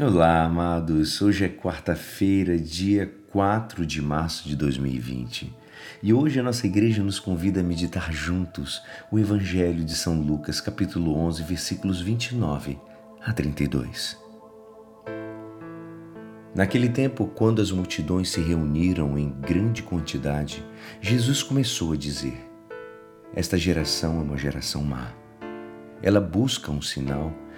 Olá, amados. Hoje é quarta-feira, dia 4 de março de 2020. E hoje a nossa igreja nos convida a meditar juntos o Evangelho de São Lucas, capítulo 11, versículos 29 a 32. Naquele tempo, quando as multidões se reuniram em grande quantidade, Jesus começou a dizer: Esta geração é uma geração má. Ela busca um sinal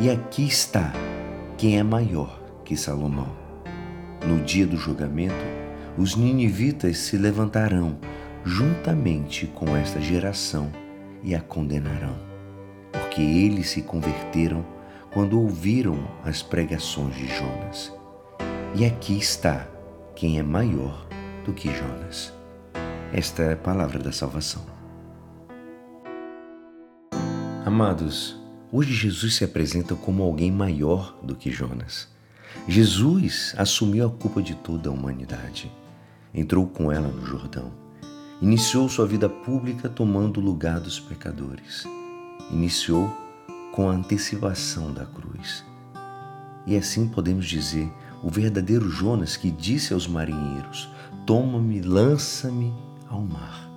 E aqui está quem é maior que Salomão. No dia do julgamento, os ninivitas se levantarão juntamente com esta geração e a condenarão, porque eles se converteram quando ouviram as pregações de Jonas. E aqui está quem é maior do que Jonas. Esta é a palavra da salvação. Amados, Hoje Jesus se apresenta como alguém maior do que Jonas. Jesus assumiu a culpa de toda a humanidade. Entrou com ela no Jordão. Iniciou sua vida pública tomando o lugar dos pecadores. Iniciou com a antecipação da cruz. E assim podemos dizer o verdadeiro Jonas que disse aos marinheiros: Toma-me, lança-me ao mar.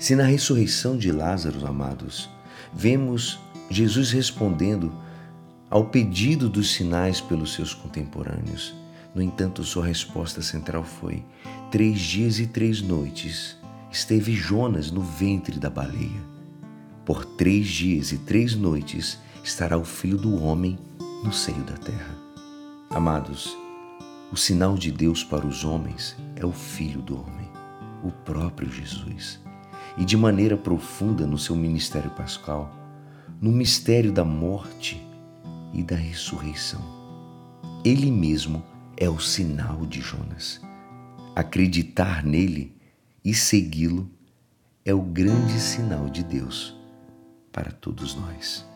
Se na ressurreição de Lázaro, amados, vemos Jesus respondendo ao pedido dos sinais pelos seus contemporâneos. No entanto, sua resposta central foi: Três dias e três noites esteve Jonas no ventre da baleia. Por três dias e três noites estará o filho do homem no seio da terra. Amados, o sinal de Deus para os homens é o Filho do Homem, o próprio Jesus. E de maneira profunda no seu ministério pascal, no mistério da morte e da ressurreição. Ele mesmo é o sinal de Jonas. Acreditar nele e segui-lo é o grande sinal de Deus para todos nós.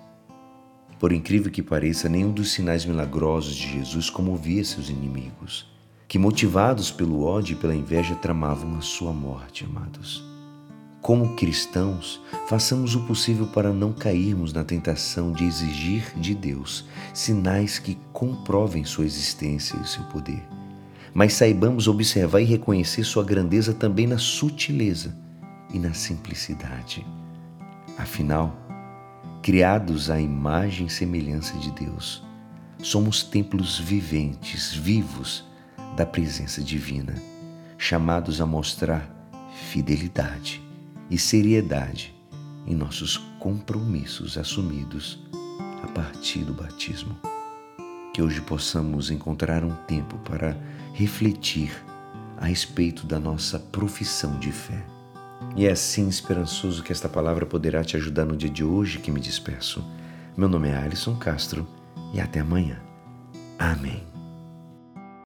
Por incrível que pareça, nenhum dos sinais milagrosos de Jesus comovia seus inimigos, que, motivados pelo ódio e pela inveja, tramavam a sua morte, amados. Como cristãos, façamos o possível para não cairmos na tentação de exigir de Deus sinais que comprovem sua existência e seu poder. Mas saibamos observar e reconhecer sua grandeza também na sutileza e na simplicidade. Afinal, criados à imagem e semelhança de Deus, somos templos viventes, vivos da presença divina, chamados a mostrar fidelidade e seriedade em nossos compromissos assumidos a partir do batismo. Que hoje possamos encontrar um tempo para refletir a respeito da nossa profissão de fé. E é assim esperançoso que esta palavra poderá te ajudar no dia de hoje que me despeço. Meu nome é Alisson Castro e até amanhã. Amém.